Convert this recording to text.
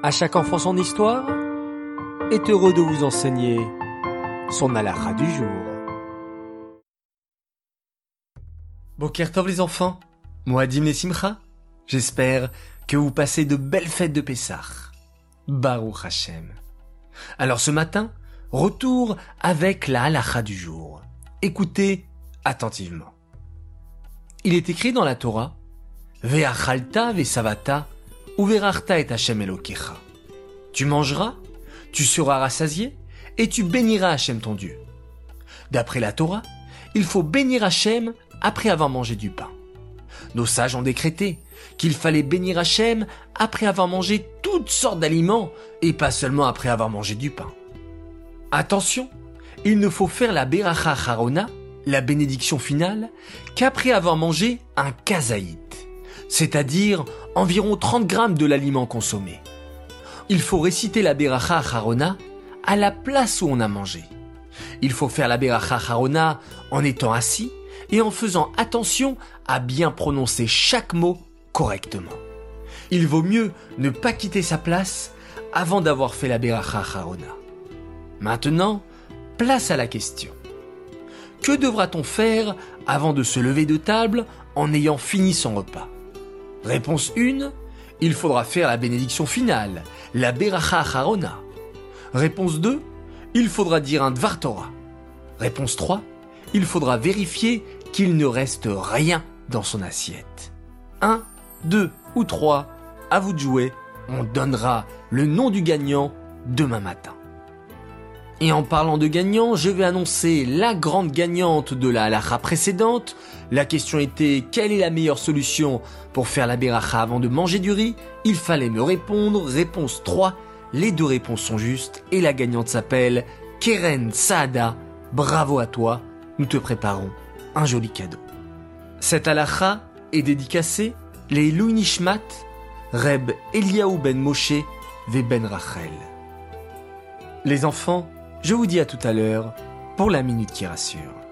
À chaque enfant son histoire est heureux de vous enseigner son halakha du jour. Bokertov les enfants, Moadim les Simcha, j'espère que vous passez de belles fêtes de Pessah. Baruch Hashem. Alors ce matin, retour avec la halakha du jour. Écoutez attentivement. Il est écrit dans la Torah, Ve'achalta ve'savata Et Elokecha. Tu mangeras, tu seras rassasié, et tu béniras Hachem ton Dieu. D'après la Torah, il faut bénir Hachem après avoir mangé du pain. Nos sages ont décrété qu'il fallait bénir Hachem après avoir mangé toutes sortes d'aliments et pas seulement après avoir mangé du pain. Attention, il ne faut faire la Beracha Harona, la bénédiction finale, qu'après avoir mangé un kazaït c'est-à-dire environ 30 grammes de l'aliment consommé. Il faut réciter la Beracha Harona à la place où on a mangé. Il faut faire la Beracha Harona en étant assis et en faisant attention à bien prononcer chaque mot correctement. Il vaut mieux ne pas quitter sa place avant d'avoir fait la Beracha Harona. Maintenant, place à la question. Que devra-t-on faire avant de se lever de table en ayant fini son repas? Réponse 1, il faudra faire la bénédiction finale, la Beracha Harona. Réponse 2, il faudra dire un Dvar Torah. Réponse 3, il faudra vérifier qu'il ne reste rien dans son assiette. 1, 2 ou 3, à vous de jouer, on donnera le nom du gagnant demain matin. Et en parlant de gagnant, je vais annoncer la grande gagnante de la halakha précédente. La question était quelle est la meilleure solution pour faire la beracha avant de manger du riz? Il fallait me répondre. Réponse 3. Les deux réponses sont justes et la gagnante s'appelle Keren Saada. Bravo à toi. Nous te préparons un joli cadeau. Cette halakha est dédicacée les Nishmat, Reb Eliaou ben Moshe, ve ben Rachel. Les enfants, je vous dis à tout à l'heure pour la minute qui rassure.